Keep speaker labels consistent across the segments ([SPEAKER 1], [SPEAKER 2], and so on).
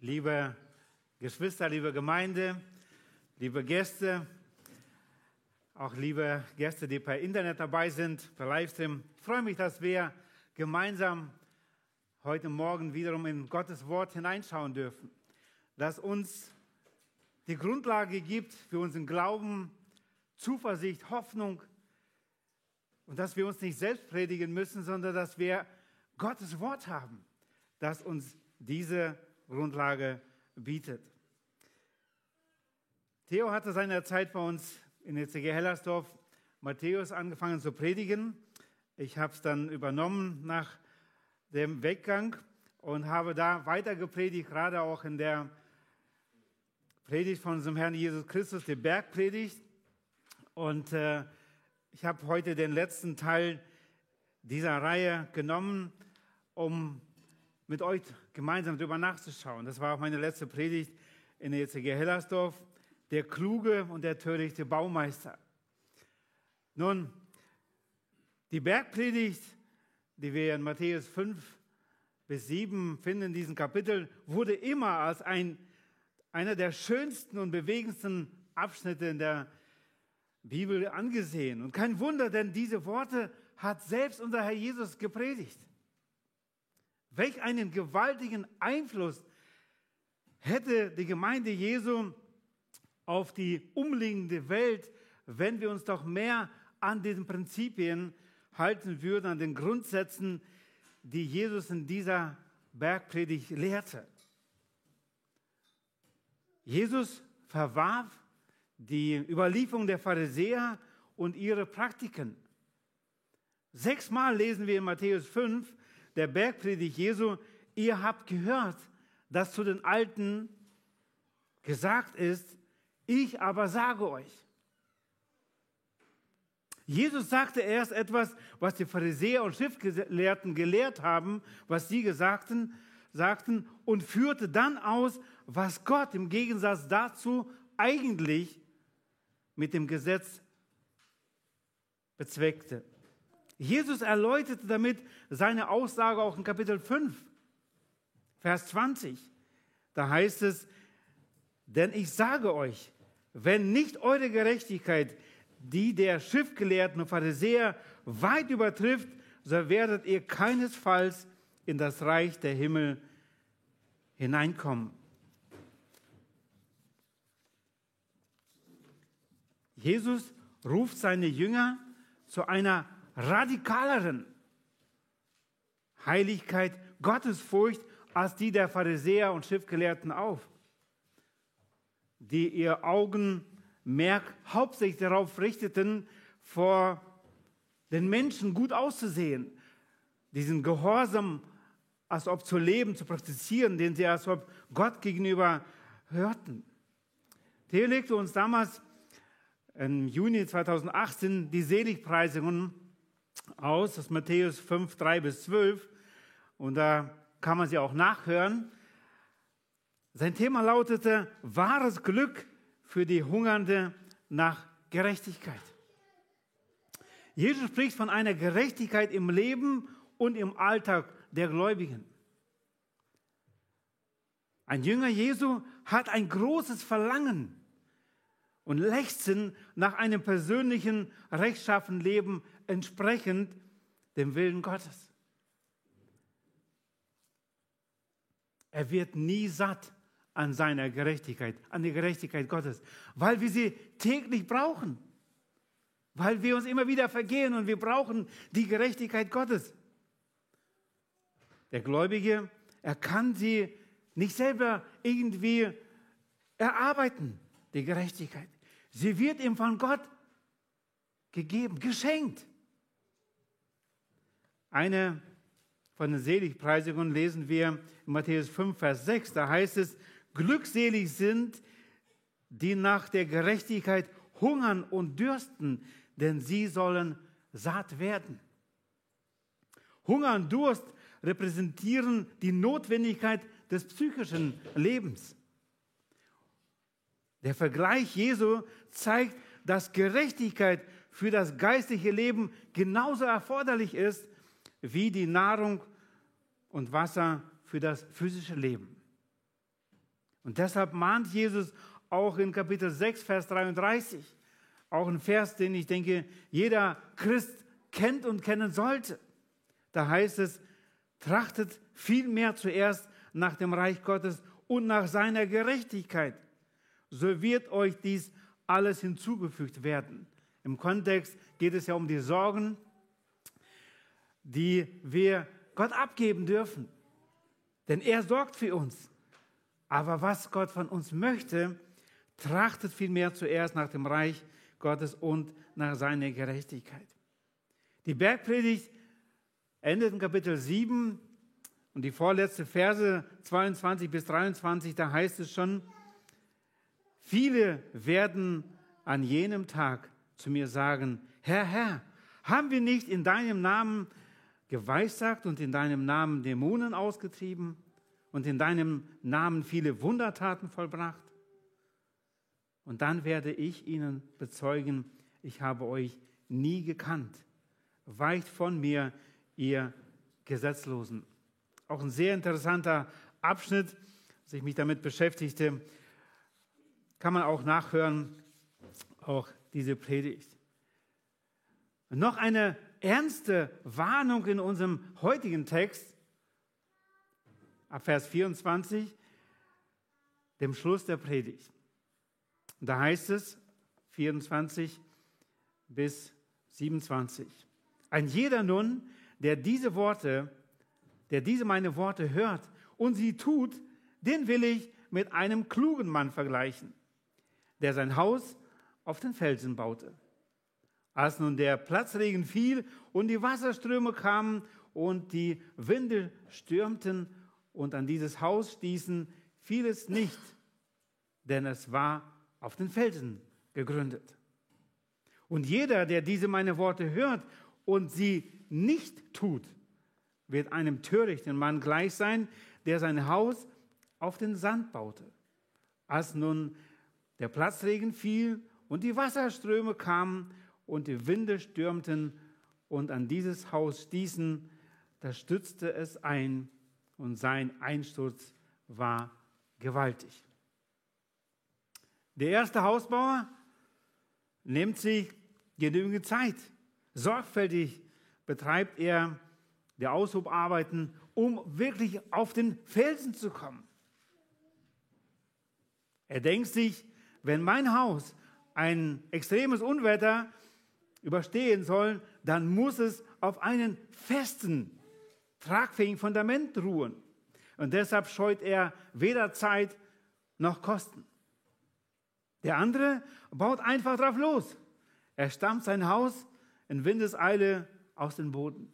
[SPEAKER 1] liebe Geschwister, liebe Gemeinde, liebe Gäste, auch liebe Gäste, die per Internet dabei sind, per Livestream. Ich freue mich, dass wir gemeinsam heute Morgen wiederum in Gottes Wort hineinschauen dürfen, das uns die Grundlage gibt für unseren Glauben, Zuversicht, Hoffnung und dass wir uns nicht selbst predigen müssen, sondern dass wir Gottes Wort haben, das uns diese Grundlage bietet. Theo hatte seinerzeit bei uns in der CG Hellersdorf Matthäus angefangen zu predigen. Ich habe es dann übernommen nach dem Weggang und habe da weiter gepredigt, gerade auch in der Predigt von unserem Herrn Jesus Christus, die Bergpredigt. Und äh, ich habe heute den letzten Teil dieser Reihe genommen, um mit euch gemeinsam darüber nachzuschauen. Das war auch meine letzte Predigt in der ECG Hellersdorf. Der kluge und der törichte Baumeister. Nun, die Bergpredigt, die wir in Matthäus 5 bis 7 finden in diesem Kapitel, wurde immer als ein, einer der schönsten und bewegendsten Abschnitte in der Bibel angesehen. Und kein Wunder, denn diese Worte hat selbst unser Herr Jesus gepredigt. Welch einen gewaltigen Einfluss hätte die Gemeinde Jesu auf die umliegende Welt, wenn wir uns doch mehr an diesen Prinzipien halten würden, an den Grundsätzen, die Jesus in dieser Bergpredigt lehrte. Jesus verwarf die Überlieferung der Pharisäer und ihre Praktiken. Sechsmal lesen wir in Matthäus 5, der Bergpredigt Jesu, ihr habt gehört, dass zu den Alten gesagt ist, ich aber sage euch. Jesus sagte erst etwas, was die Pharisäer und Schriftgelehrten gelehrt haben, was sie gesagten, sagten, und führte dann aus, was Gott im Gegensatz dazu eigentlich mit dem Gesetz bezweckte. Jesus erläuterte damit seine Aussage auch in Kapitel 5, Vers 20. Da heißt es, denn ich sage euch, wenn nicht eure Gerechtigkeit die der Schriftgelehrten und Pharisäer weit übertrifft, so werdet ihr keinesfalls in das Reich der Himmel hineinkommen. Jesus ruft seine Jünger zu einer radikaleren Heiligkeit, Gottesfurcht als die der Pharisäer und Schriftgelehrten auf, die ihr Augenmerk hauptsächlich darauf richteten, vor den Menschen gut auszusehen, diesen Gehorsam als ob zu leben, zu praktizieren, den sie als ob Gott gegenüber hörten. Theo legte uns damals im Juni 2018 die Seligpreisungen aus, das ist Matthäus 5, 3 bis 12. Und da kann man sie auch nachhören. Sein Thema lautete wahres Glück für die Hungernde nach Gerechtigkeit. Jesus spricht von einer Gerechtigkeit im Leben und im Alltag der Gläubigen. Ein Jünger Jesu hat ein großes Verlangen und Lechzen nach einem persönlichen, rechtschaffenen Leben entsprechend dem Willen Gottes. Er wird nie satt an seiner Gerechtigkeit, an der Gerechtigkeit Gottes, weil wir sie täglich brauchen, weil wir uns immer wieder vergehen und wir brauchen die Gerechtigkeit Gottes. Der Gläubige, er kann sie nicht selber irgendwie erarbeiten, die Gerechtigkeit. Sie wird ihm von Gott gegeben, geschenkt. Eine von den Seligpreisungen lesen wir in Matthäus 5, Vers 6. Da heißt es, glückselig sind, die nach der Gerechtigkeit hungern und dürsten, denn sie sollen satt werden. Hunger und Durst repräsentieren die Notwendigkeit des psychischen Lebens. Der Vergleich Jesu zeigt, dass Gerechtigkeit für das geistliche Leben genauso erforderlich ist wie die Nahrung und Wasser für das physische Leben. Und deshalb mahnt Jesus auch in Kapitel 6, Vers 33, auch ein Vers, den ich denke, jeder Christ kennt und kennen sollte. Da heißt es, trachtet vielmehr zuerst nach dem Reich Gottes und nach seiner Gerechtigkeit. So wird euch dies alles hinzugefügt werden. Im Kontext geht es ja um die Sorgen, die wir Gott abgeben dürfen. Denn er sorgt für uns. Aber was Gott von uns möchte, trachtet vielmehr zuerst nach dem Reich Gottes und nach seiner Gerechtigkeit. Die Bergpredigt endet in Kapitel 7 und die vorletzte Verse 22 bis 23, da heißt es schon, viele werden an jenem Tag zu mir sagen, Herr, Herr, haben wir nicht in deinem Namen geweissagt und in deinem Namen Dämonen ausgetrieben und in deinem Namen viele Wundertaten vollbracht? Und dann werde ich ihnen bezeugen, ich habe euch nie gekannt. Weicht von mir, ihr Gesetzlosen. Auch ein sehr interessanter Abschnitt, als ich mich damit beschäftigte, kann man auch nachhören, auch diese Predigt. Noch eine ernste Warnung in unserem heutigen Text, ab Vers 24, dem Schluss der Predigt. Da heißt es, 24 bis 27. Ein jeder nun, der diese Worte, der diese meine Worte hört und sie tut, den will ich mit einem klugen Mann vergleichen, der sein Haus auf den Felsen baute. Als nun der Platzregen fiel und die Wasserströme kamen und die Winde stürmten und an dieses Haus stießen, fiel es nicht, denn es war auf den Felsen gegründet. Und jeder, der diese meine Worte hört und sie nicht tut, wird einem törichten Mann gleich sein, der sein Haus auf den Sand baute. Als nun der Platzregen fiel und die Wasserströme kamen und die Winde stürmten und an dieses Haus stießen, da stützte es ein und sein Einsturz war gewaltig. Der erste Hausbauer nimmt sich genügend Zeit. Sorgfältig betreibt er die Aushubarbeiten, um wirklich auf den Felsen zu kommen. Er denkt sich, wenn mein Haus ein extremes Unwetter überstehen soll, dann muss es auf einen festen, tragfähigen Fundament ruhen. Und deshalb scheut er weder Zeit noch Kosten. Der andere baut einfach drauf los. Er stammt sein Haus in Windeseile aus dem Boden.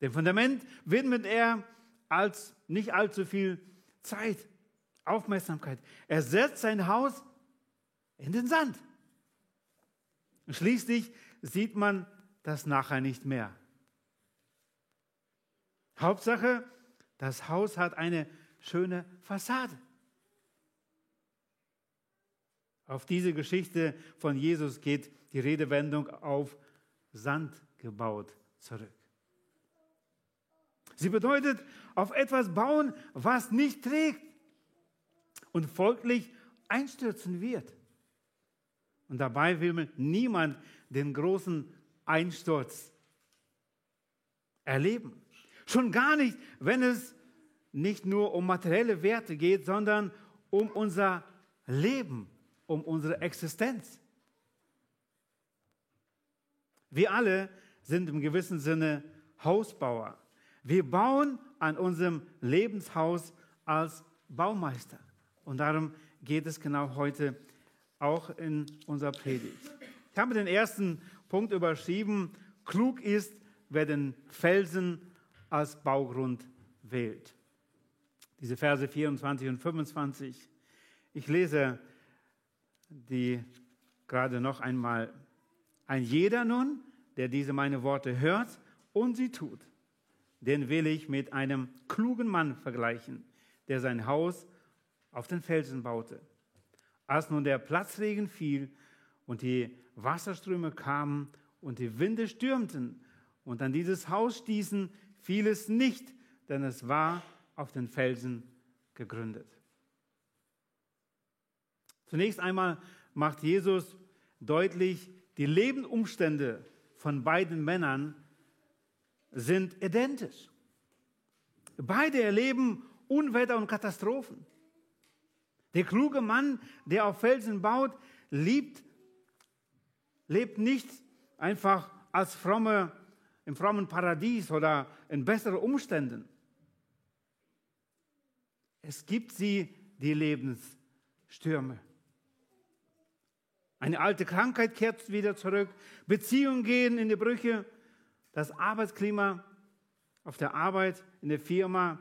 [SPEAKER 1] Dem Fundament widmet er als nicht allzu viel Zeit, Aufmerksamkeit. Er setzt sein Haus in den Sand. Schließlich sieht man das nachher nicht mehr. Hauptsache, das Haus hat eine schöne Fassade. Auf diese Geschichte von Jesus geht die Redewendung auf Sand gebaut zurück. Sie bedeutet auf etwas bauen, was nicht trägt und folglich einstürzen wird. Und dabei will niemand den großen Einsturz erleben. Schon gar nicht, wenn es nicht nur um materielle Werte geht, sondern um unser Leben, um unsere Existenz. Wir alle sind im gewissen Sinne Hausbauer. Wir bauen an unserem Lebenshaus als Baumeister. Und darum geht es genau heute auch in unserer Predigt. Ich habe den ersten Punkt überschrieben, klug ist, wer den Felsen als Baugrund wählt. Diese Verse 24 und 25. Ich lese die gerade noch einmal. Ein jeder nun, der diese meine Worte hört und sie tut, den will ich mit einem klugen Mann vergleichen, der sein Haus auf den Felsen baute. Als nun der Platzregen fiel und die Wasserströme kamen und die Winde stürmten und an dieses Haus stießen, fiel es nicht, denn es war auf den Felsen gegründet. Zunächst einmal macht Jesus deutlich, die Lebensumstände von beiden Männern sind identisch. Beide erleben Unwetter und Katastrophen. Der kluge Mann, der auf Felsen baut, liebt, lebt nicht einfach als fromme, im frommen Paradies oder in besseren Umständen. Es gibt sie, die Lebensstürme. Eine alte Krankheit kehrt wieder zurück, Beziehungen gehen in die Brüche, das Arbeitsklima auf der Arbeit, in der Firma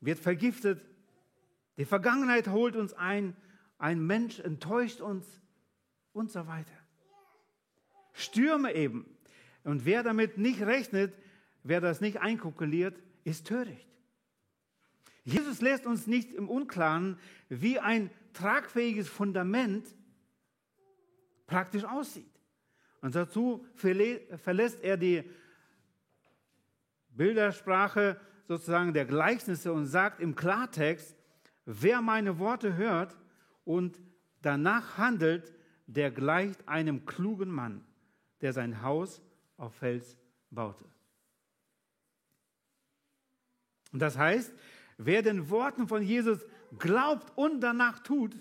[SPEAKER 1] wird vergiftet, die Vergangenheit holt uns ein, ein Mensch enttäuscht uns und so weiter. Stürme eben. Und wer damit nicht rechnet, wer das nicht einkalkuliert, ist töricht. Jesus lässt uns nicht im Unklaren, wie ein tragfähiges Fundament praktisch aussieht. Und dazu verlässt er die Bildersprache sozusagen der Gleichnisse und sagt im Klartext, wer meine Worte hört und danach handelt, der gleicht einem klugen Mann, der sein Haus auf Fels baute. Und das heißt, wer den Worten von Jesus glaubt und danach tut,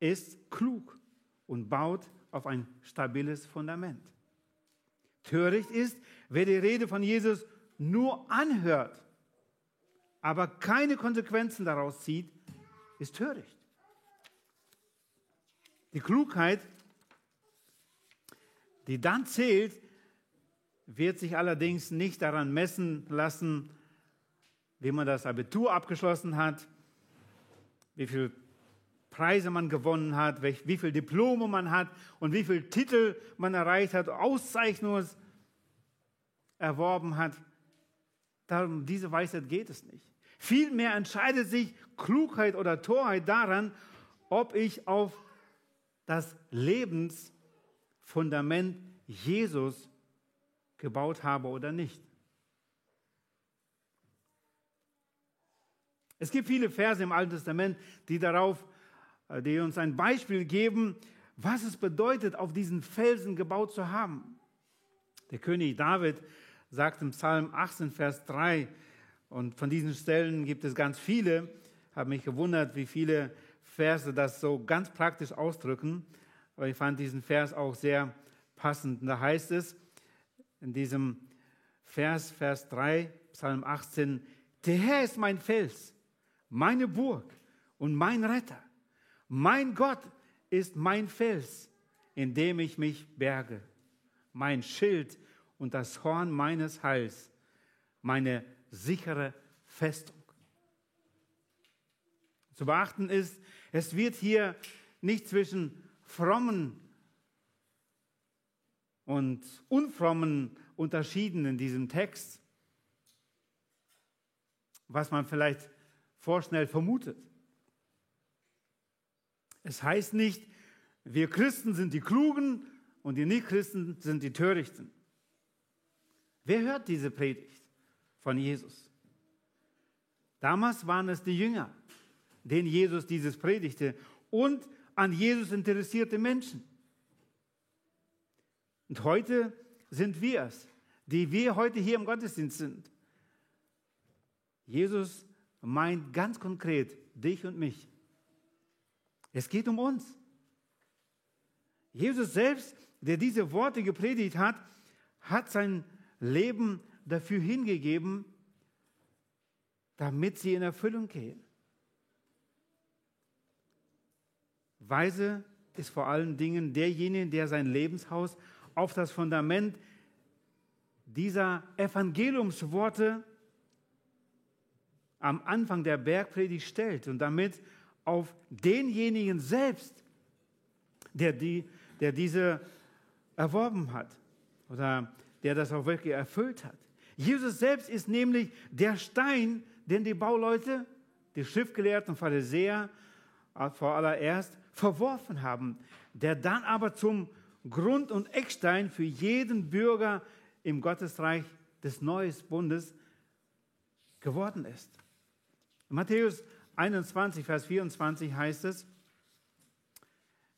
[SPEAKER 1] ist klug und baut auf ein stabiles Fundament. Töricht ist, wer die Rede von Jesus nur anhört, aber keine Konsequenzen daraus zieht, ist töricht. Die Klugheit, die dann zählt, wird sich allerdings nicht daran messen lassen, wie man das Abitur abgeschlossen hat, wie viel Preise man gewonnen hat, wie viele Diplome man hat und wie viele Titel man erreicht hat, Auszeichnungen erworben hat. Darum, diese Weisheit geht es nicht. Vielmehr entscheidet sich Klugheit oder Torheit daran, ob ich auf das Lebensfundament Jesus gebaut habe oder nicht. Es gibt viele Verse im Alten Testament, die darauf äh, die uns ein Beispiel geben, was es bedeutet, auf diesen Felsen gebaut zu haben. Der König David sagt im Psalm 18, Vers 3, und von diesen Stellen gibt es ganz viele, habe mich gewundert, wie viele Verse das so ganz praktisch ausdrücken, aber ich fand diesen Vers auch sehr passend. Da heißt es in diesem Vers, Vers 3, Psalm 18, der Herr ist mein Fels, meine Burg und mein Retter. Mein Gott ist mein Fels, in dem ich mich berge, mein Schild und das Horn meines Heils, meine sichere Festung. Zu beachten ist, es wird hier nicht zwischen frommen und unfrommen unterschieden in diesem Text, was man vielleicht vorschnell vermutet. Es heißt nicht, wir Christen sind die Klugen und die Nichtchristen sind die Törichten. Wer hört diese Predigt von Jesus? Damals waren es die Jünger, denen Jesus dieses predigte und an Jesus interessierte Menschen. Und heute sind wir es, die wir heute hier im Gottesdienst sind. Jesus meint ganz konkret dich und mich. Es geht um uns. Jesus selbst, der diese Worte gepredigt hat, hat sein Leben dafür hingegeben, damit sie in Erfüllung gehen. Weise ist vor allen Dingen derjenige, der sein Lebenshaus auf das Fundament dieser Evangeliumsworte am Anfang der Bergpredigt stellt und damit auf denjenigen selbst, der, die, der diese erworben hat oder der das auch wirklich erfüllt hat. Jesus selbst ist nämlich der Stein, den die Bauleute, die Schriftgelehrten Pharisäer vor allererst verworfen haben, der dann aber zum Grund- und Eckstein für jeden Bürger im Gottesreich des Neuen Bundes geworden ist. Matthäus 21, Vers 24 heißt es,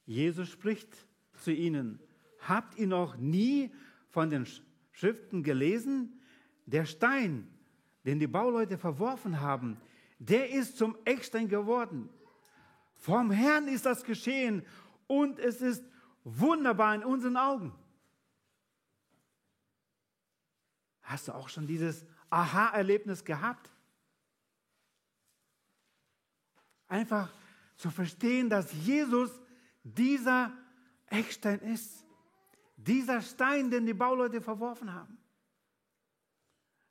[SPEAKER 1] Jesus spricht zu ihnen, habt ihr noch nie von den Schriften gelesen? Der Stein, den die Bauleute verworfen haben, der ist zum Eckstein geworden. Vom Herrn ist das geschehen und es ist wunderbar in unseren Augen. Hast du auch schon dieses Aha-Erlebnis gehabt? Einfach zu verstehen, dass Jesus dieser Eckstein ist. Dieser Stein, den die Bauleute verworfen haben.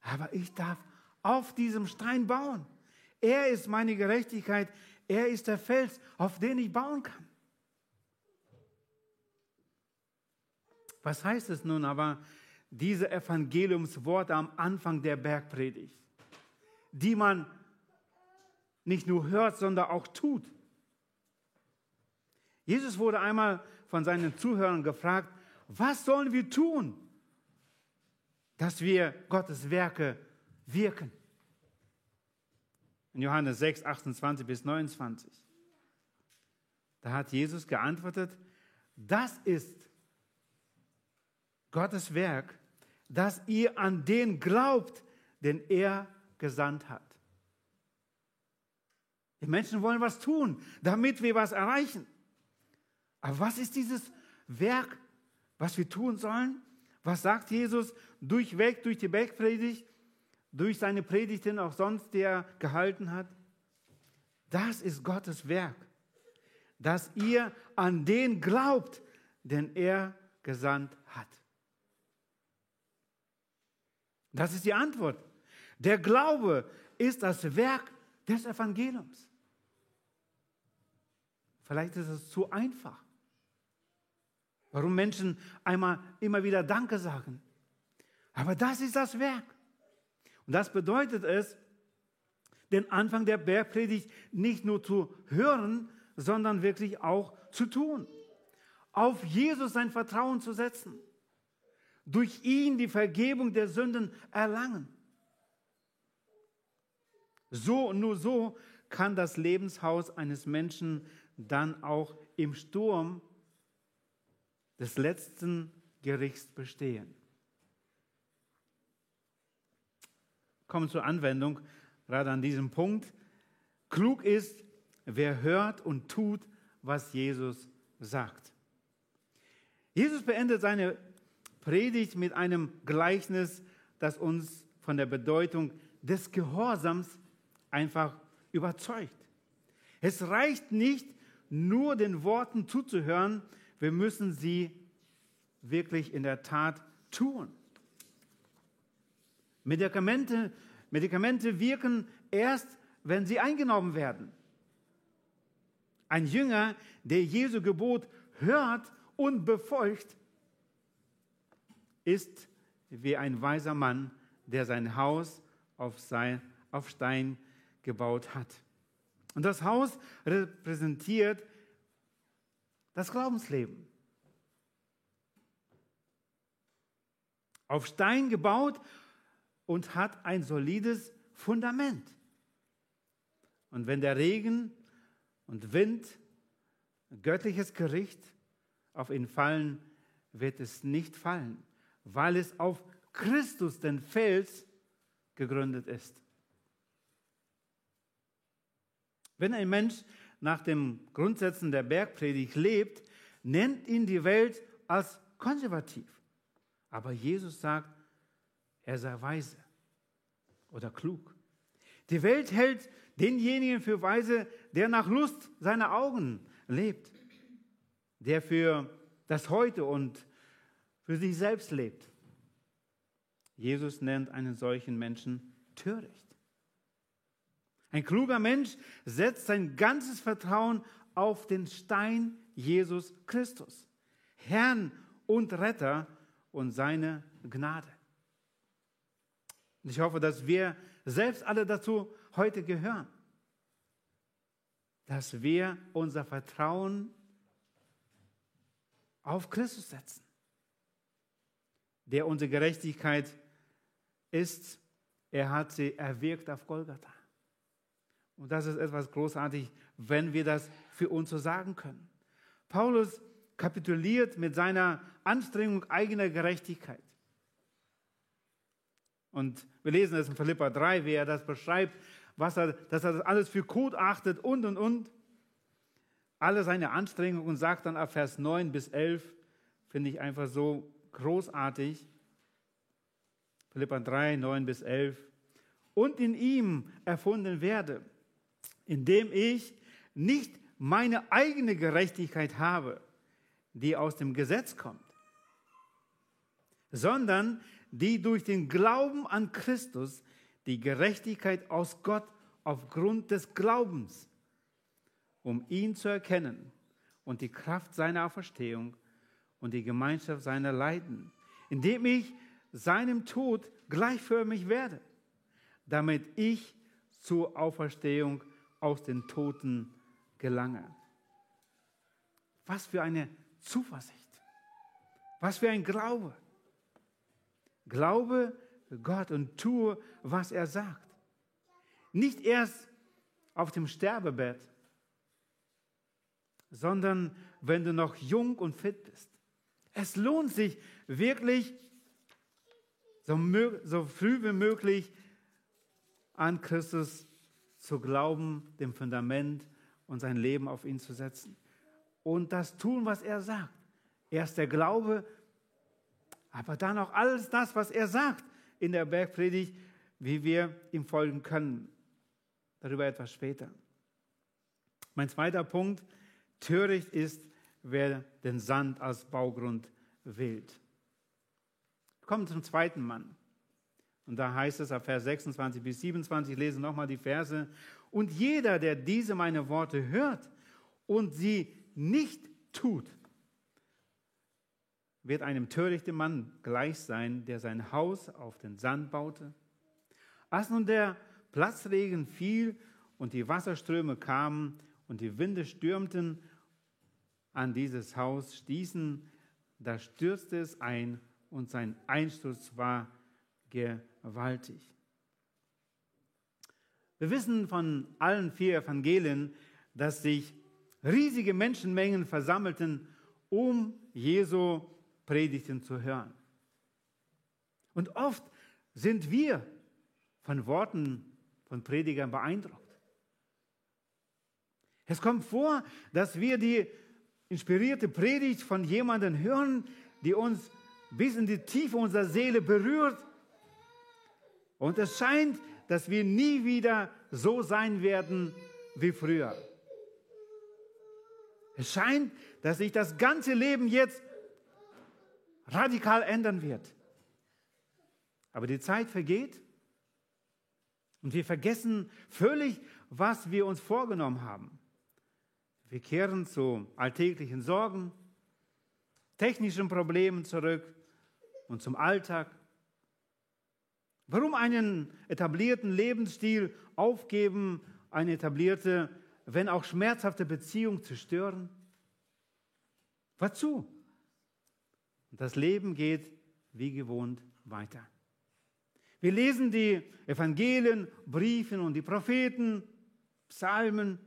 [SPEAKER 1] Aber ich darf auf diesem Stein bauen. Er ist meine Gerechtigkeit. Er ist der Fels, auf den ich bauen kann. Was heißt es nun aber, diese Evangeliumsworte am Anfang der Bergpredigt, die man nicht nur hört, sondern auch tut? Jesus wurde einmal von seinen Zuhörern gefragt, was sollen wir tun, dass wir Gottes Werke wirken? In Johannes 6, 28 bis 29. Da hat Jesus geantwortet, das ist Gottes Werk, dass ihr an den glaubt, den er gesandt hat. Die Menschen wollen was tun, damit wir was erreichen. Aber was ist dieses Werk, was wir tun sollen? Was sagt Jesus durchweg durch die Bergpredigt, durch seine Predigten auch sonst, die er gehalten hat? Das ist Gottes Werk, dass ihr an den glaubt, den er gesandt hat. Das ist die Antwort. Der Glaube ist das Werk des Evangeliums. Vielleicht ist es zu einfach. Warum Menschen einmal immer wieder Danke sagen. Aber das ist das Werk. Und das bedeutet es, den Anfang der Bergpredigt nicht nur zu hören, sondern wirklich auch zu tun. Auf Jesus sein Vertrauen zu setzen durch ihn die Vergebung der Sünden erlangen. So und nur so kann das Lebenshaus eines Menschen dann auch im Sturm des letzten Gerichts bestehen. Kommen zur Anwendung, gerade an diesem Punkt. Klug ist, wer hört und tut, was Jesus sagt. Jesus beendet seine Predigt mit einem Gleichnis, das uns von der Bedeutung des Gehorsams einfach überzeugt. Es reicht nicht, nur den Worten zuzuhören, wir müssen sie wirklich in der Tat tun. Medikamente, Medikamente wirken erst, wenn sie eingenommen werden. Ein Jünger, der Jesu Gebot hört und befolgt, ist wie ein weiser Mann, der sein Haus auf, sein, auf Stein gebaut hat. Und das Haus repräsentiert das Glaubensleben. Auf Stein gebaut und hat ein solides Fundament. Und wenn der Regen und Wind, göttliches Gericht auf ihn fallen, wird es nicht fallen weil es auf Christus, den Fels, gegründet ist. Wenn ein Mensch nach den Grundsätzen der Bergpredigt lebt, nennt ihn die Welt als konservativ. Aber Jesus sagt, er sei weise oder klug. Die Welt hält denjenigen für weise, der nach Lust seiner Augen lebt, der für das Heute und für sich selbst lebt. Jesus nennt einen solchen Menschen töricht. Ein kluger Mensch setzt sein ganzes Vertrauen auf den Stein Jesus Christus, Herrn und Retter und seine Gnade. ich hoffe, dass wir selbst alle dazu heute gehören, dass wir unser Vertrauen auf Christus setzen der unsere Gerechtigkeit ist, er hat sie erwirkt auf Golgatha. Und das ist etwas großartig, wenn wir das für uns so sagen können. Paulus kapituliert mit seiner Anstrengung eigener Gerechtigkeit. Und wir lesen es in Philippa 3, wie er das beschreibt, was er, dass er das alles für gut achtet und, und, und. Alle seine Anstrengungen und sagt dann ab Vers 9 bis 11, finde ich einfach so großartig. Philippa 3, 9 bis 11. Und in ihm erfunden werde, indem ich nicht meine eigene Gerechtigkeit habe, die aus dem Gesetz kommt, sondern die durch den Glauben an Christus die Gerechtigkeit aus Gott aufgrund des Glaubens, um ihn zu erkennen und die Kraft seiner Auferstehung und die Gemeinschaft seiner Leiden, indem ich seinem Tod gleichförmig werde, damit ich zur Auferstehung aus den Toten gelange. Was für eine Zuversicht. Was für ein Glaube. Glaube Gott und tue, was er sagt. Nicht erst auf dem Sterbebett, sondern wenn du noch jung und fit bist. Es lohnt sich wirklich, so, so früh wie möglich an Christus zu glauben, dem Fundament und sein Leben auf ihn zu setzen. Und das tun, was er sagt. Erst der Glaube, aber dann auch alles das, was er sagt in der Bergpredigt, wie wir ihm folgen können. Darüber etwas später. Mein zweiter Punkt, töricht ist, wer den Sand als Baugrund wählt. Kommen zum zweiten Mann. Und da heißt es ab Vers 26 bis 27, ich lese nochmal die Verse. Und jeder, der diese meine Worte hört und sie nicht tut, wird einem törichten Mann gleich sein, der sein Haus auf den Sand baute. Als nun der Platzregen fiel und die Wasserströme kamen und die Winde stürmten an dieses Haus, stießen, da stürzte es ein und sein Einsturz war gewaltig. Wir wissen von allen vier Evangelien, dass sich riesige Menschenmengen versammelten, um Jesu Predigten zu hören. Und oft sind wir von Worten von Predigern beeindruckt. Es kommt vor, dass wir die inspirierte Predigt von jemandem hören, die uns bis in die Tiefe unserer Seele berührt. Und es scheint, dass wir nie wieder so sein werden wie früher. Es scheint, dass sich das ganze Leben jetzt radikal ändern wird. Aber die Zeit vergeht und wir vergessen völlig, was wir uns vorgenommen haben. Wir kehren zu alltäglichen Sorgen, technischen Problemen zurück und zum Alltag. Warum einen etablierten Lebensstil aufgeben, eine etablierte wenn auch schmerzhafte Beziehung zu stören? Wozu? Das Leben geht wie gewohnt weiter. Wir lesen die Evangelien, Briefen und die Propheten, Psalmen.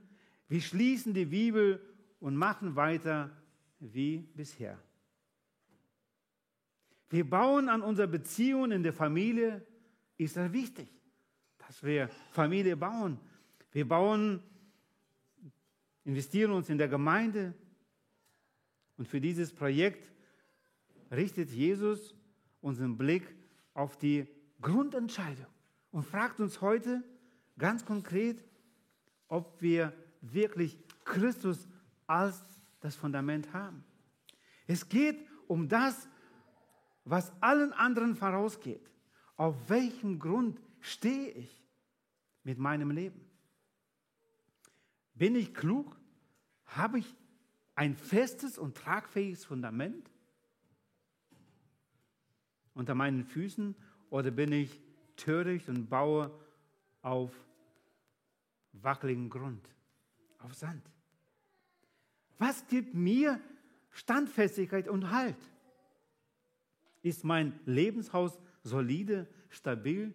[SPEAKER 1] Wir schließen die Bibel und machen weiter wie bisher. Wir bauen an unserer Beziehung in der Familie. Ist das wichtig, dass wir Familie bauen? Wir bauen investieren uns in der Gemeinde. Und für dieses Projekt richtet Jesus unseren Blick auf die Grundentscheidung und fragt uns heute ganz konkret, ob wir wirklich Christus als das Fundament haben. Es geht um das, was allen anderen vorausgeht. Auf welchem Grund stehe ich mit meinem Leben? Bin ich klug? Habe ich ein festes und tragfähiges Fundament unter meinen Füßen oder bin ich töricht und baue auf wackeligen Grund, auf Sand? Was gibt mir Standfestigkeit und Halt? Ist mein Lebenshaus solide, stabil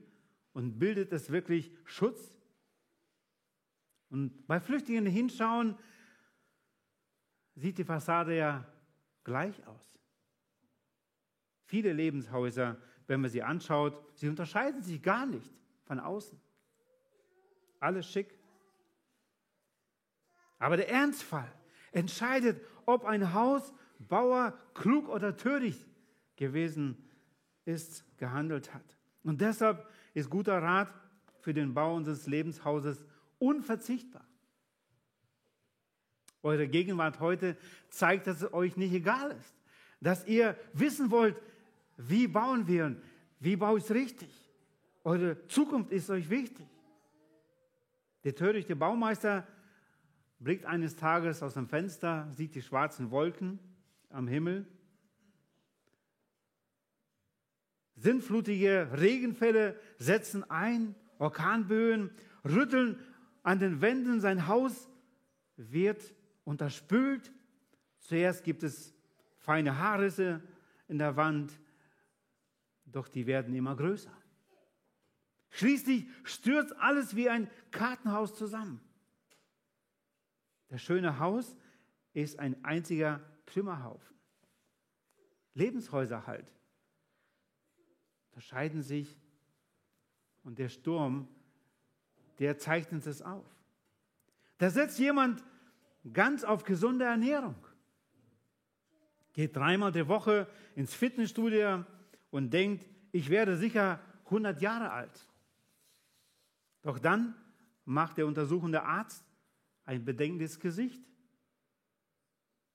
[SPEAKER 1] und bildet es wirklich Schutz Und bei Flüchtlingen hinschauen, sieht die Fassade ja gleich aus. Viele Lebenshäuser, wenn man sie anschaut, sie unterscheiden sich gar nicht von außen. Alles schick. Aber der Ernstfall entscheidet, ob ein Hausbauer klug oder töricht gewesen ist, gehandelt hat. Und deshalb ist guter Rat für den Bau unseres Lebenshauses unverzichtbar. Eure Gegenwart heute zeigt, dass es euch nicht egal ist, dass ihr wissen wollt, wie bauen wir, wie baue ich es richtig. Eure Zukunft ist euch wichtig. Der törichte Baumeister blickt eines Tages aus dem Fenster, sieht die schwarzen Wolken am Himmel, Sintflutige Regenfälle setzen ein, Orkanböen rütteln an den Wänden, sein Haus wird unterspült. Zuerst gibt es feine Haarrisse in der Wand, doch die werden immer größer. Schließlich stürzt alles wie ein Kartenhaus zusammen. Das schöne Haus ist ein einziger Trümmerhaufen. Lebenshäuser halt. Unterscheiden sich und der Sturm, der zeichnet es auf. Da setzt jemand ganz auf gesunde Ernährung, geht dreimal die Woche ins Fitnessstudio und denkt, ich werde sicher 100 Jahre alt. Doch dann macht der untersuchende Arzt ein bedenkendes Gesicht.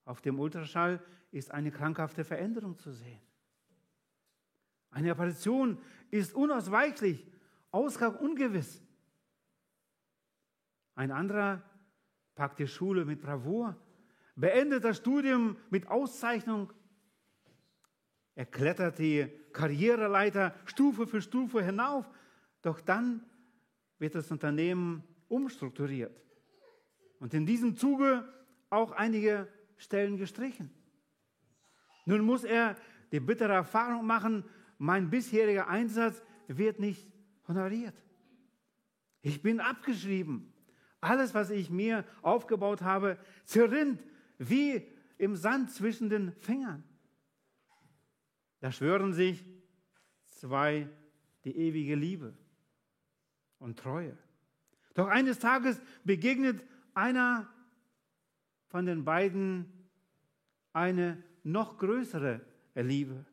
[SPEAKER 1] Auf dem Ultraschall ist eine krankhafte Veränderung zu sehen. Eine Apparition ist unausweichlich, Ausgang ungewiss. Ein anderer packt die Schule mit Bravour, beendet das Studium mit Auszeichnung. Er klettert die Karriereleiter Stufe für Stufe hinauf, doch dann wird das Unternehmen umstrukturiert. Und in diesem Zuge auch einige Stellen gestrichen. Nun muss er die bittere Erfahrung machen, mein bisheriger Einsatz wird nicht honoriert. Ich bin abgeschrieben. Alles, was ich mir aufgebaut habe, zerrinnt wie im Sand zwischen den Fingern. Da schwören sich zwei die ewige Liebe und Treue. Doch eines Tages begegnet einer von den beiden eine noch größere Liebe.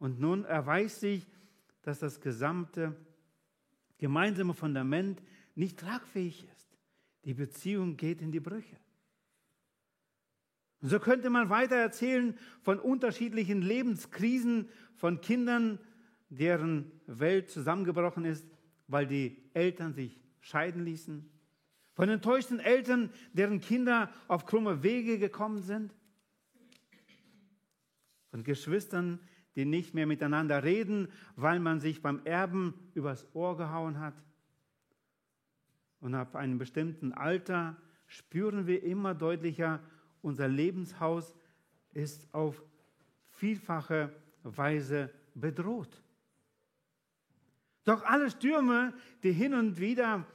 [SPEAKER 1] Und nun erweist sich, dass das gesamte gemeinsame Fundament nicht tragfähig ist. Die Beziehung geht in die Brüche. Und so könnte man weiter erzählen von unterschiedlichen Lebenskrisen von Kindern, deren Welt zusammengebrochen ist, weil die Eltern sich scheiden ließen. Von enttäuschten Eltern, deren Kinder auf krumme Wege gekommen sind. Von Geschwistern, die nicht mehr miteinander reden, weil man sich beim Erben übers Ohr gehauen hat. Und ab einem bestimmten Alter spüren wir immer deutlicher, unser Lebenshaus ist auf vielfache Weise bedroht. Doch alle Stürme, die hin und wieder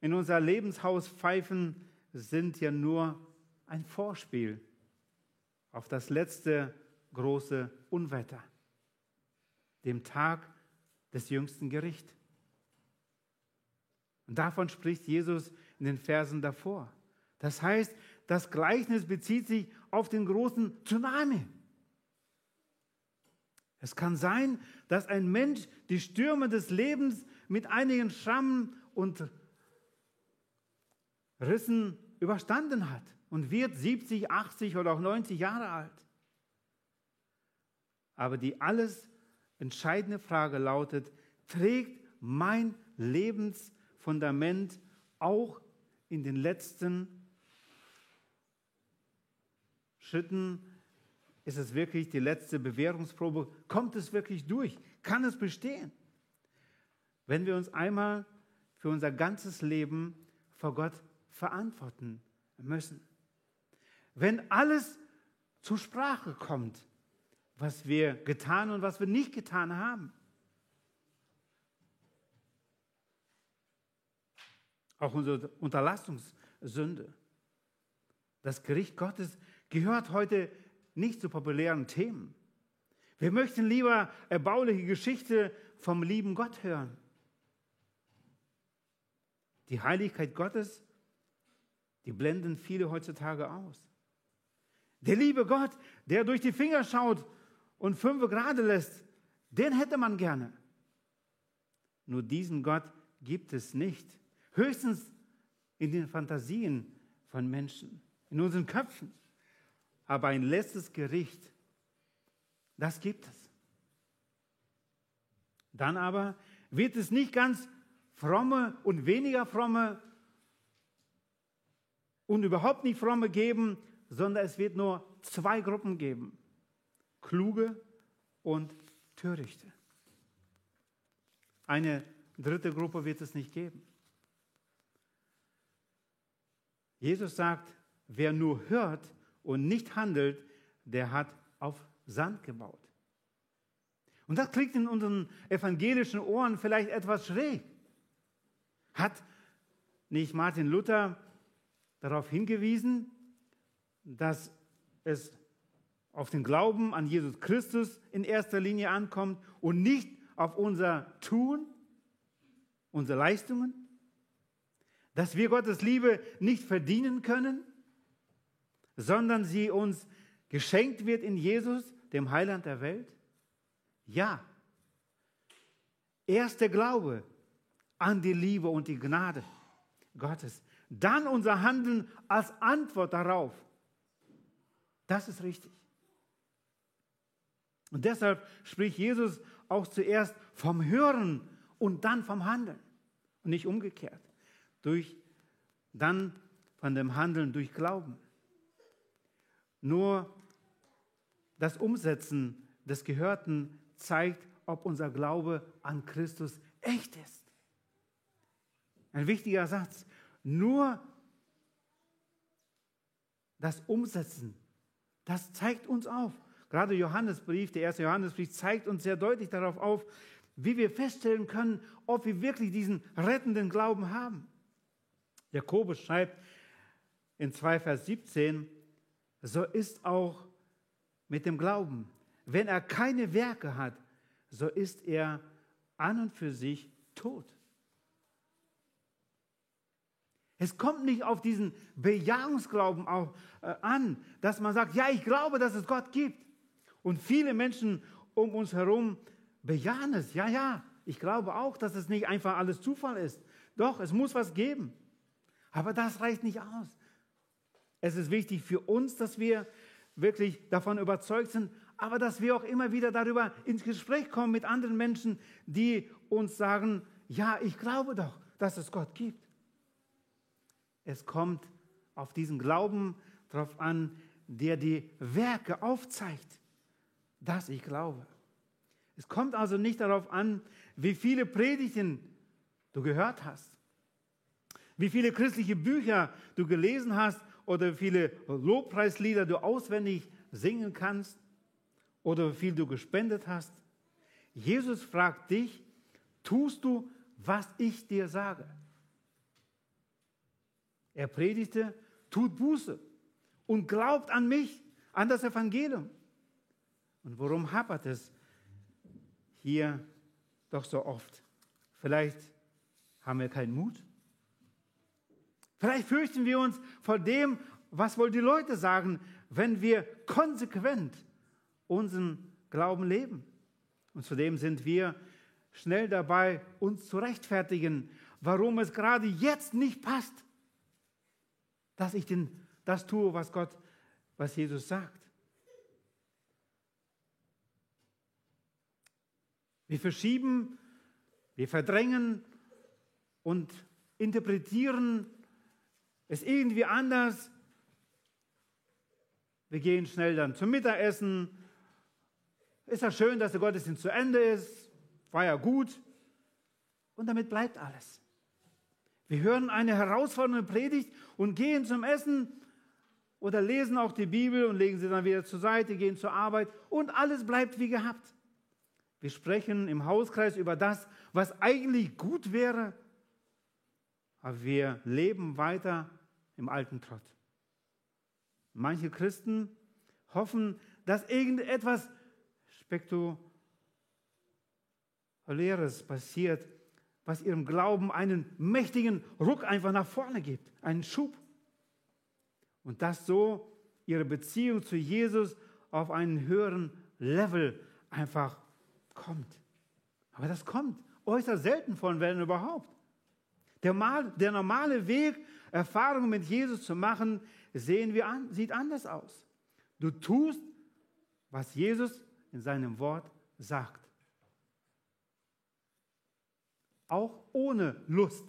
[SPEAKER 1] in unser Lebenshaus pfeifen, sind ja nur ein Vorspiel auf das letzte große Unwetter, dem Tag des jüngsten Gerichts. Und davon spricht Jesus in den Versen davor. Das heißt, das Gleichnis bezieht sich auf den großen Tsunami. Es kann sein, dass ein Mensch die Stürme des Lebens mit einigen Schrammen und Rissen überstanden hat und wird 70, 80 oder auch 90 Jahre alt. Aber die alles entscheidende Frage lautet, trägt mein Lebensfundament auch in den letzten Schritten ist es wirklich die letzte Bewährungsprobe. Kommt es wirklich durch? Kann es bestehen? Wenn wir uns einmal für unser ganzes Leben vor Gott verantworten müssen. Wenn alles zur Sprache kommt, was wir getan und was wir nicht getan haben. auch unsere Unterlassungssünde. Das Gericht Gottes gehört heute nicht zu populären Themen. Wir möchten lieber erbauliche Geschichte vom lieben Gott hören. Die Heiligkeit Gottes, die blenden viele heutzutage aus. Der liebe Gott, der durch die Finger schaut und fünf gerade lässt, den hätte man gerne. Nur diesen Gott gibt es nicht. Höchstens in den Fantasien von Menschen, in unseren Köpfen. Aber ein letztes Gericht, das gibt es. Dann aber wird es nicht ganz fromme und weniger fromme und überhaupt nicht fromme geben, sondern es wird nur zwei Gruppen geben. Kluge und Törichte. Eine dritte Gruppe wird es nicht geben. Jesus sagt, wer nur hört und nicht handelt, der hat auf Sand gebaut. Und das klingt in unseren evangelischen Ohren vielleicht etwas schräg. Hat nicht Martin Luther darauf hingewiesen, dass es auf den Glauben an Jesus Christus in erster Linie ankommt und nicht auf unser Tun, unsere Leistungen? Dass wir Gottes Liebe nicht verdienen können, sondern sie uns geschenkt wird in Jesus, dem Heiland der Welt? Ja. Erst der Glaube an die Liebe und die Gnade Gottes. Dann unser Handeln als Antwort darauf. Das ist richtig. Und deshalb spricht Jesus auch zuerst vom Hören und dann vom Handeln und nicht umgekehrt. Durch, dann von dem Handeln durch Glauben. Nur das Umsetzen des Gehörten zeigt, ob unser Glaube an Christus echt ist. Ein wichtiger Satz. Nur das Umsetzen, das zeigt uns auf. Gerade Johannesbrief, der erste Johannesbrief, zeigt uns sehr deutlich darauf auf, wie wir feststellen können, ob wir wirklich diesen rettenden Glauben haben. Jakobus schreibt in 2 Vers 17, so ist auch mit dem Glauben. Wenn er keine Werke hat, so ist er an und für sich tot. Es kommt nicht auf diesen Bejahungsglauben äh, an, dass man sagt, ja, ich glaube, dass es Gott gibt. Und viele Menschen um uns herum bejahen es. Ja, ja, ich glaube auch, dass es nicht einfach alles Zufall ist. Doch, es muss was geben. Aber das reicht nicht aus. Es ist wichtig für uns, dass wir wirklich davon überzeugt sind, aber dass wir auch immer wieder darüber ins Gespräch kommen mit anderen Menschen, die uns sagen, ja, ich glaube doch, dass es Gott gibt. Es kommt auf diesen Glauben drauf an, der die Werke aufzeigt, dass ich glaube. Es kommt also nicht darauf an, wie viele Predigten du gehört hast, wie viele christliche Bücher du gelesen hast oder wie viele Lobpreislieder du auswendig singen kannst oder wie viel du gespendet hast. Jesus fragt dich, tust du, was ich dir sage? Er predigte, tut Buße und glaubt an mich, an das Evangelium. Und worum hapert es hier doch so oft? Vielleicht haben wir keinen Mut. Vielleicht fürchten wir uns vor dem, was wohl die Leute sagen, wenn wir konsequent unseren Glauben leben. Und zudem sind wir schnell dabei, uns zu rechtfertigen, warum es gerade jetzt nicht passt, dass ich den, das tue, was Gott, was Jesus sagt. Wir verschieben, wir verdrängen und interpretieren ist irgendwie anders. Wir gehen schnell dann zum Mittagessen. Ist ja schön, dass der Gottesdienst zu Ende ist. War ja gut. Und damit bleibt alles. Wir hören eine herausfordernde Predigt und gehen zum Essen oder lesen auch die Bibel und legen sie dann wieder zur Seite, gehen zur Arbeit und alles bleibt wie gehabt. Wir sprechen im Hauskreis über das, was eigentlich gut wäre aber wir leben weiter im alten Trott. Manche Christen hoffen, dass irgendetwas Spektakuläres passiert, was ihrem Glauben einen mächtigen Ruck einfach nach vorne gibt, einen Schub. Und dass so ihre Beziehung zu Jesus auf einen höheren Level einfach kommt. Aber das kommt äußerst selten von wenn überhaupt. Der, mal, der normale Weg, Erfahrungen mit Jesus zu machen, sehen wir an, sieht anders aus. Du tust, was Jesus in seinem Wort sagt. Auch ohne Lust.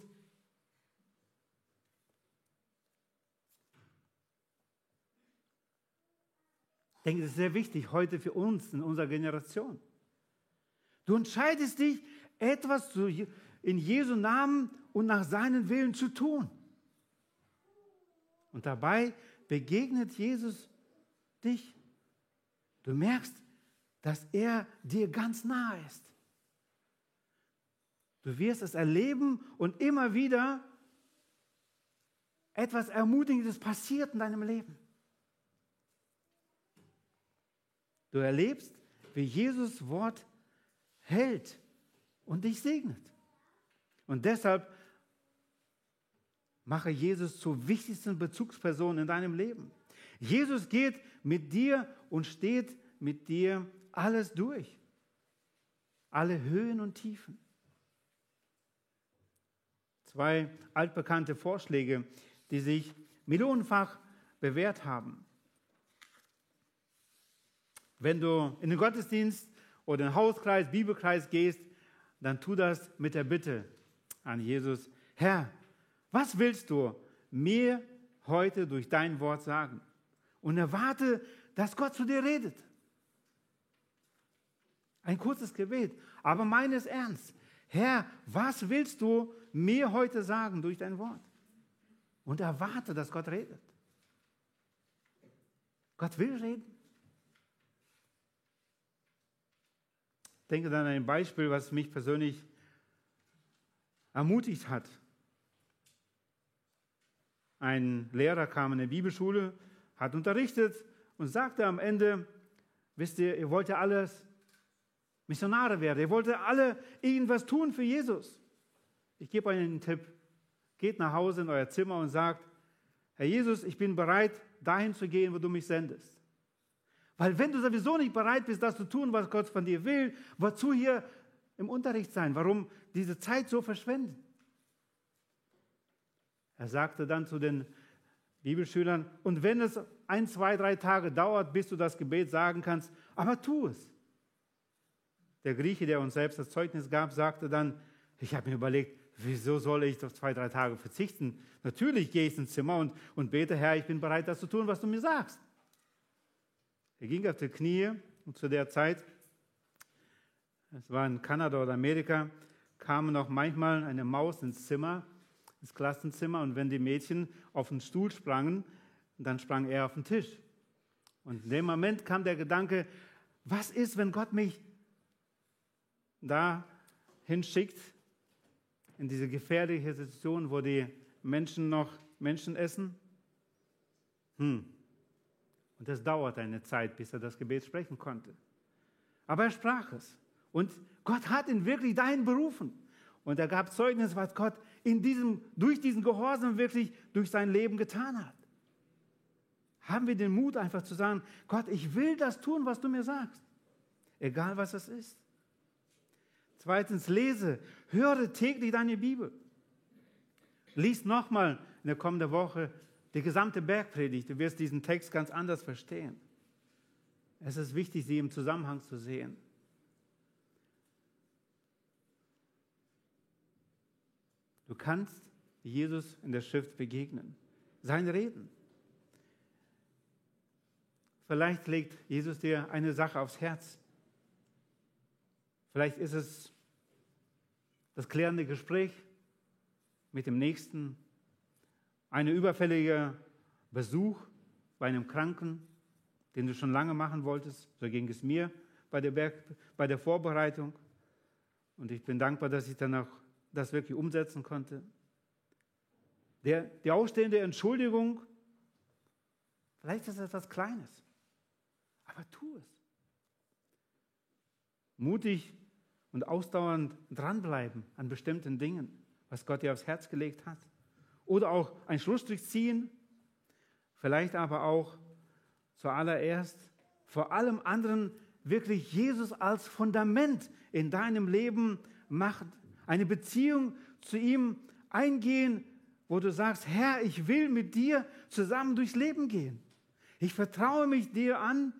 [SPEAKER 1] Ich denke, das ist sehr wichtig heute für uns in unserer Generation. Du entscheidest dich, etwas in Jesu Namen und nach seinen Willen zu tun. Und dabei begegnet Jesus dich. Du merkst, dass er dir ganz nahe ist. Du wirst es erleben und immer wieder etwas Ermutigendes passiert in deinem Leben. Du erlebst, wie Jesus Wort hält und dich segnet. Und deshalb mache Jesus zur wichtigsten Bezugsperson in deinem Leben. Jesus geht mit dir und steht mit dir alles durch. Alle Höhen und Tiefen. Zwei altbekannte Vorschläge, die sich millionenfach bewährt haben. Wenn du in den Gottesdienst oder in den Hauskreis, Bibelkreis gehst, dann tu das mit der Bitte an Jesus, Herr, was willst du mir heute durch dein Wort sagen? Und erwarte, dass Gott zu dir redet. Ein kurzes Gebet, aber meines ernst. Herr, was willst du mir heute sagen durch dein Wort? Und erwarte, dass Gott redet. Gott will reden. Denke dann an ein Beispiel, was mich persönlich ermutigt hat. Ein Lehrer kam in die Bibelschule, hat unterrichtet und sagte am Ende, wisst ihr, ihr wollt ja alles Missionare werden, ihr wollt ja alle irgendwas tun für Jesus. Ich gebe euch einen Tipp. Geht nach Hause in euer Zimmer und sagt, Herr Jesus, ich bin bereit, dahin zu gehen, wo du mich sendest. Weil wenn du sowieso nicht bereit bist, das zu tun, was Gott von dir will, wozu hier im Unterricht sein? Warum diese Zeit so verschwenden? Er sagte dann zu den Bibelschülern, und wenn es ein, zwei, drei Tage dauert, bis du das Gebet sagen kannst, aber tu es. Der Grieche, der uns selbst das Zeugnis gab, sagte dann, ich habe mir überlegt, wieso soll ich doch zwei, drei Tage verzichten? Natürlich gehe ich ins Zimmer und, und bete, Herr, ich bin bereit, das zu tun, was du mir sagst. Er ging auf die Knie und zu der Zeit es war in Kanada oder Amerika, kam noch manchmal eine Maus ins Zimmer, ins Klassenzimmer, und wenn die Mädchen auf den Stuhl sprangen, dann sprang er auf den Tisch. Und in dem Moment kam der Gedanke, was ist, wenn Gott mich da hinschickt, in diese gefährliche Situation, wo die Menschen noch Menschen essen? Hm. Und das dauerte eine Zeit, bis er das Gebet sprechen konnte. Aber er sprach es. Und Gott hat ihn wirklich dahin berufen. Und er gab Zeugnis, was Gott in diesem, durch diesen Gehorsam wirklich durch sein Leben getan hat. Haben wir den Mut einfach zu sagen, Gott, ich will das tun, was du mir sagst. Egal was es ist. Zweitens, lese, höre täglich deine Bibel. Lies nochmal in der kommenden Woche die gesamte Bergpredigt. Du wirst diesen Text ganz anders verstehen. Es ist wichtig, sie im Zusammenhang zu sehen. Du kannst Jesus in der Schrift begegnen, seine Reden. Vielleicht legt Jesus dir eine Sache aufs Herz. Vielleicht ist es das klärende Gespräch mit dem Nächsten, ein überfälliger Besuch bei einem Kranken, den du schon lange machen wolltest. So ging es mir bei der, Berg, bei der Vorbereitung. Und ich bin dankbar, dass ich dann auch das wirklich umsetzen konnte. der, die ausstehende Entschuldigung, vielleicht ist es etwas Kleines, aber tu es. Mutig und ausdauernd dranbleiben an bestimmten Dingen, was Gott dir aufs Herz gelegt hat. Oder auch einen Schlussstrich ziehen, vielleicht aber auch zuallererst vor allem anderen wirklich Jesus als Fundament in deinem Leben machen, eine Beziehung zu ihm eingehen, wo du sagst, Herr, ich will mit dir zusammen durchs Leben gehen. Ich vertraue mich dir an,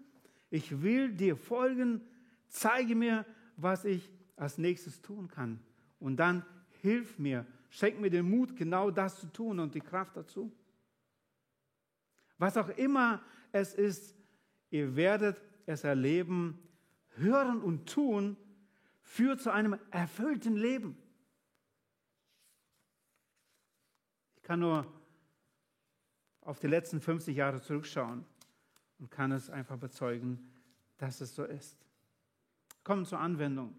[SPEAKER 1] ich will dir folgen, zeige mir, was ich als nächstes tun kann. Und dann hilf mir, schenk mir den Mut, genau das zu tun und die Kraft dazu. Was auch immer es ist, ihr werdet es erleben, hören und tun, führt zu einem erfüllten Leben. Ich kann nur auf die letzten 50 Jahre zurückschauen und kann es einfach bezeugen, dass es so ist. Kommen zur Anwendung.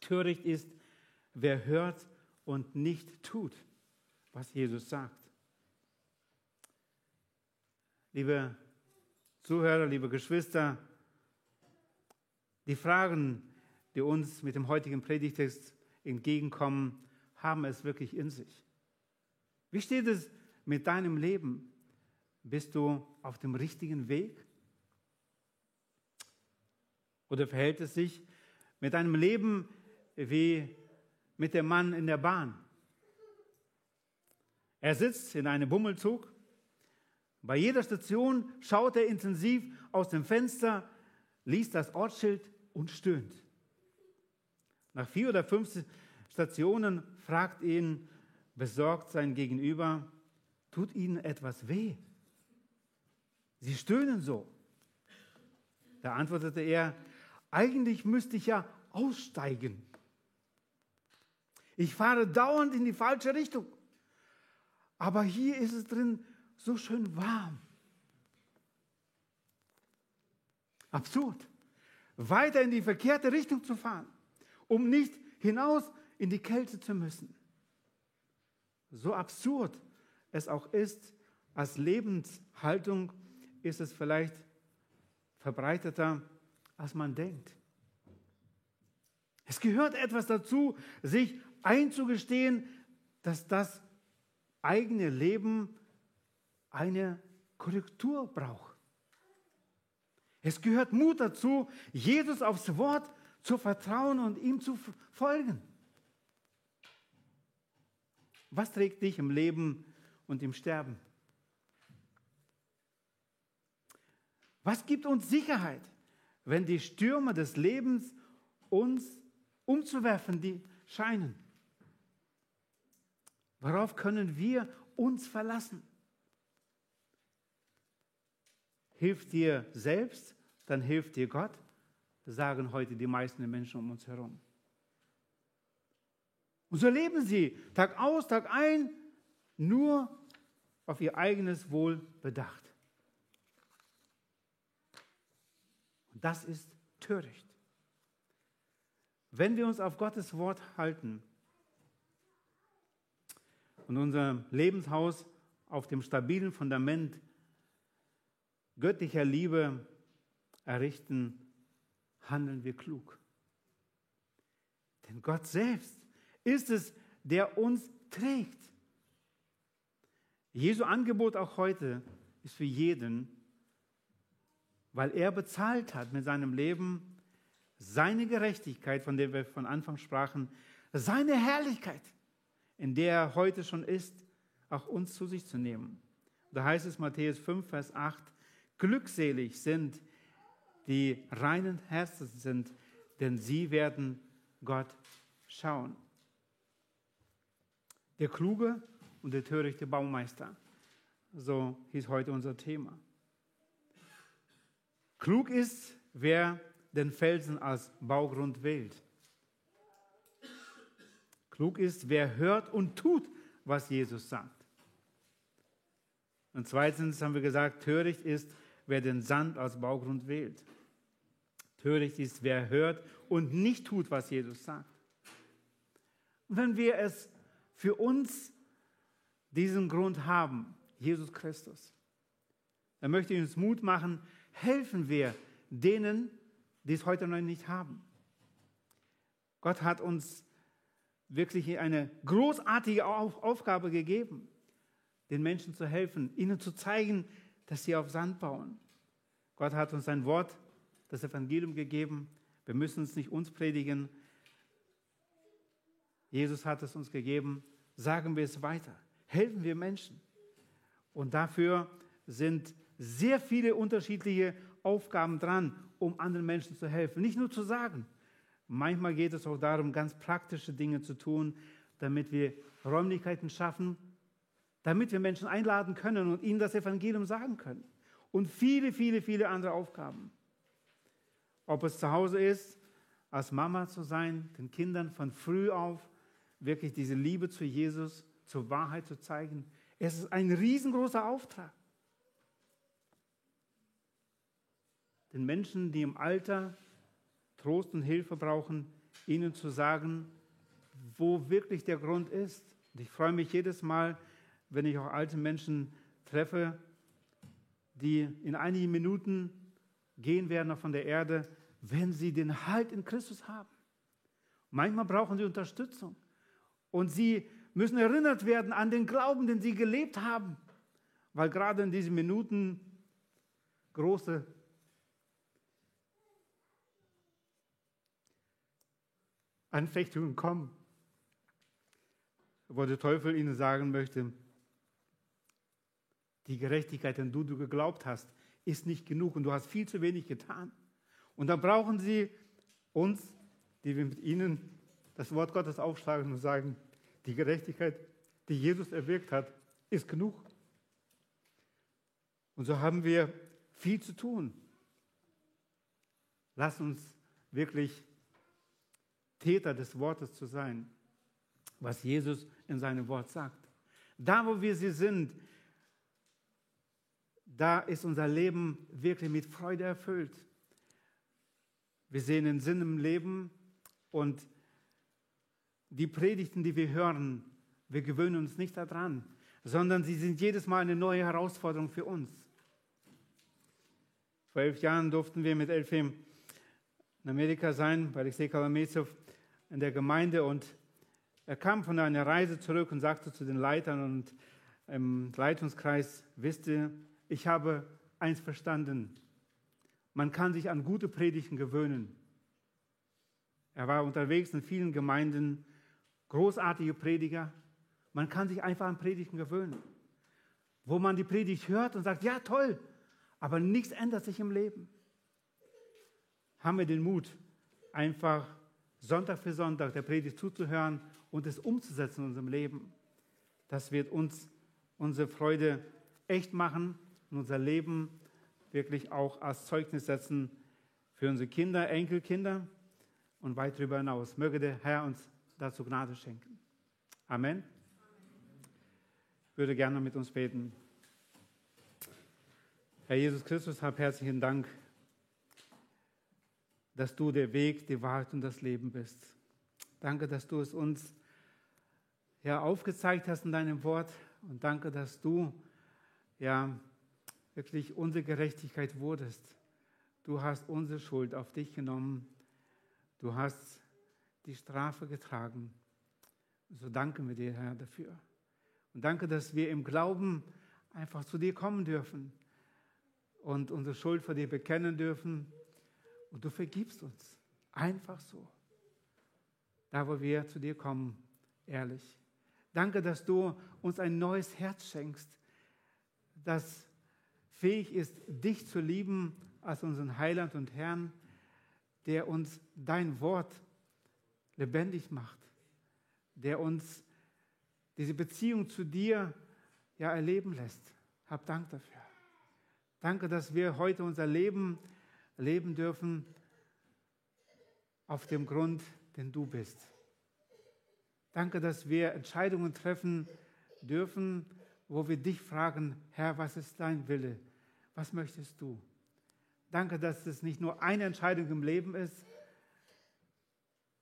[SPEAKER 1] Töricht ist, wer hört und nicht tut, was Jesus sagt. Liebe Zuhörer, liebe Geschwister, die Fragen, die uns mit dem heutigen Predigtext entgegenkommen, haben es wirklich in sich. Wie steht es mit deinem Leben? Bist du auf dem richtigen Weg? Oder verhält es sich mit deinem Leben wie mit dem Mann in der Bahn? Er sitzt in einem Bummelzug bei jeder Station schaut er intensiv aus dem Fenster, liest das Ortsschild und stöhnt. Nach vier oder fünf Stationen fragt ihn besorgt sein Gegenüber, tut Ihnen etwas weh? Sie stöhnen so. Da antwortete er, eigentlich müsste ich ja aussteigen. Ich fahre dauernd in die falsche Richtung. Aber hier ist es drin so schön warm. Absurd. Weiter in die verkehrte Richtung zu fahren, um nicht hinaus in die Kälte zu müssen. So absurd es auch ist, als Lebenshaltung ist es vielleicht verbreiteter, als man denkt. Es gehört etwas dazu, sich einzugestehen, dass das eigene Leben eine Korrektur braucht. Es gehört Mut dazu, Jesus aufs Wort zu vertrauen und ihm zu folgen. Was trägt dich im Leben und im Sterben? Was gibt uns Sicherheit, wenn die Stürme des Lebens uns umzuwerfen die scheinen? Worauf können wir uns verlassen? hilft dir selbst, dann hilft dir Gott, sagen heute die meisten Menschen um uns herum. Und so leben sie Tag aus, Tag ein, nur auf ihr eigenes Wohl bedacht. Und das ist töricht. Wenn wir uns auf Gottes Wort halten und unser Lebenshaus auf dem stabilen Fundament göttlicher Liebe errichten, handeln wir klug. Denn Gott selbst ist es, der uns trägt. Jesu Angebot auch heute ist für jeden, weil er bezahlt hat mit seinem Leben seine Gerechtigkeit, von der wir von Anfang sprachen, seine Herrlichkeit, in der er heute schon ist, auch uns zu sich zu nehmen. Da heißt es Matthäus 5, Vers 8, Glückselig sind die reinen Herzen sind, denn sie werden Gott schauen. Der kluge und der törichte Baumeister. So hieß heute unser Thema. Klug ist, wer den Felsen als Baugrund wählt. Klug ist, wer hört und tut, was Jesus sagt. Und zweitens haben wir gesagt, töricht ist, wer den Sand als Baugrund wählt. Töricht ist, wer hört und nicht tut, was Jesus sagt. Wenn wir es für uns diesen Grund haben, Jesus Christus, dann möchte ich uns Mut machen, helfen wir denen, die es heute noch nicht haben. Gott hat uns wirklich eine großartige Aufgabe gegeben, den Menschen zu helfen, ihnen zu zeigen, dass sie auf Sand bauen. Gott hat uns sein Wort, das Evangelium gegeben. Wir müssen es nicht uns predigen. Jesus hat es uns gegeben. Sagen wir es weiter. Helfen wir Menschen. Und dafür sind sehr viele unterschiedliche Aufgaben dran, um anderen Menschen zu helfen. Nicht nur zu sagen. Manchmal geht es auch darum, ganz praktische Dinge zu tun, damit wir Räumlichkeiten schaffen, damit wir Menschen einladen können und ihnen das Evangelium sagen können. Und viele, viele, viele andere Aufgaben. Ob es zu Hause ist, als Mama zu sein, den Kindern von früh auf wirklich diese Liebe zu Jesus, zur Wahrheit zu zeigen. Es ist ein riesengroßer Auftrag. Den Menschen, die im Alter Und Hilfe brauchen, ihnen zu sagen, wo wirklich der Grund ist. Und ich freue mich jedes Mal, wenn ich auch alte Menschen treffe, die in einigen Minuten gehen werden von der Erde, wenn sie den Halt in Christus haben. Manchmal brauchen sie Unterstützung. Und sie müssen erinnert werden an den Glauben, den sie gelebt haben, weil gerade in diesen Minuten große Anfechtungen kommen, wo der Teufel ihnen sagen möchte, die Gerechtigkeit, an die du geglaubt hast, ist nicht genug und du hast viel zu wenig getan. Und dann brauchen sie uns, die wir mit ihnen das Wort Gottes aufschlagen und sagen, die Gerechtigkeit, die Jesus erwirkt hat, ist genug. Und so haben wir viel zu tun. Lass uns wirklich Täter des Wortes zu sein, was Jesus in seinem Wort sagt. Da, wo wir sie sind, da ist unser Leben wirklich mit Freude erfüllt. Wir sehen den Sinn im Leben und die Predigten, die wir hören, wir gewöhnen uns nicht daran, sondern sie sind jedes Mal eine neue Herausforderung für uns. Vor elf Jahren durften wir mit Elfim in Amerika sein, bei Alexei Kalamezov in der Gemeinde und er kam von einer Reise zurück und sagte zu den Leitern und im Leitungskreis, wisst ihr, ich habe eins verstanden, man kann sich an gute Predigten gewöhnen. Er war unterwegs in vielen Gemeinden, großartige Prediger. Man kann sich einfach an Predigten gewöhnen, wo man die Predigt hört und sagt, ja toll, aber nichts ändert sich im Leben. Haben wir den Mut, einfach Sonntag für Sonntag der Predigt zuzuhören und es umzusetzen in unserem Leben. Das wird uns unsere Freude echt machen und unser Leben wirklich auch als Zeugnis setzen für unsere Kinder, Enkelkinder und weit darüber hinaus. Möge der Herr uns dazu Gnade schenken. Amen. Ich würde gerne mit uns beten. Herr Jesus Christus, hab herzlichen Dank dass du der Weg, die Wahrheit und das Leben bist. Danke, dass du es uns ja, aufgezeigt hast in deinem Wort und danke, dass du ja wirklich unsere Gerechtigkeit wurdest. Du hast unsere Schuld auf dich genommen. Du hast die Strafe getragen. So danken wir dir, Herr, dafür. Und danke, dass wir im Glauben einfach zu dir kommen dürfen und unsere Schuld vor dir bekennen dürfen und du vergibst uns. Einfach so. Da, wo wir zu dir kommen, ehrlich. Danke, dass du uns ein neues Herz schenkst, das fähig ist, dich zu lieben als unseren Heiland und Herrn, der uns dein Wort lebendig macht, der uns diese Beziehung zu dir ja erleben lässt. Hab Dank dafür. Danke, dass wir heute unser Leben leben dürfen auf dem Grund, den du bist. Danke, dass wir Entscheidungen treffen dürfen, wo wir dich fragen, Herr, was ist dein Wille? Was möchtest du? Danke, dass es nicht nur eine Entscheidung im Leben ist,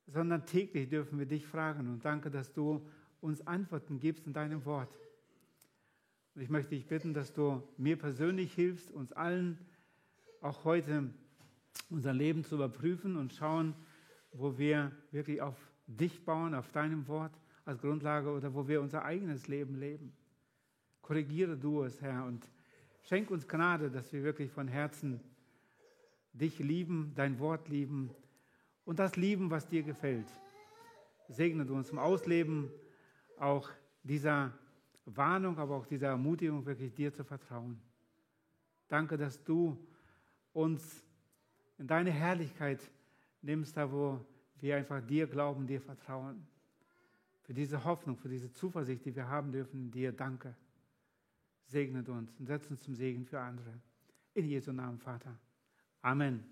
[SPEAKER 1] sondern täglich dürfen wir dich fragen. Und danke, dass du uns Antworten gibst in deinem Wort. Und ich möchte dich bitten, dass du mir persönlich hilfst, uns allen auch heute unser Leben zu überprüfen und schauen, wo wir wirklich auf dich bauen, auf deinem Wort als Grundlage oder wo wir unser eigenes Leben leben. Korrigiere du es, Herr, und schenk uns Gnade, dass wir wirklich von Herzen dich lieben, dein Wort lieben und das lieben, was dir gefällt. Segne du uns zum Ausleben auch dieser Warnung, aber auch dieser Ermutigung, wirklich dir zu vertrauen. Danke, dass du uns in deine Herrlichkeit nimmst, da wo wir einfach dir glauben, dir vertrauen. Für diese Hoffnung, für diese Zuversicht, die wir haben dürfen dir, danke. Segnet uns und setzt uns zum Segen für andere. In Jesu Namen, Vater. Amen.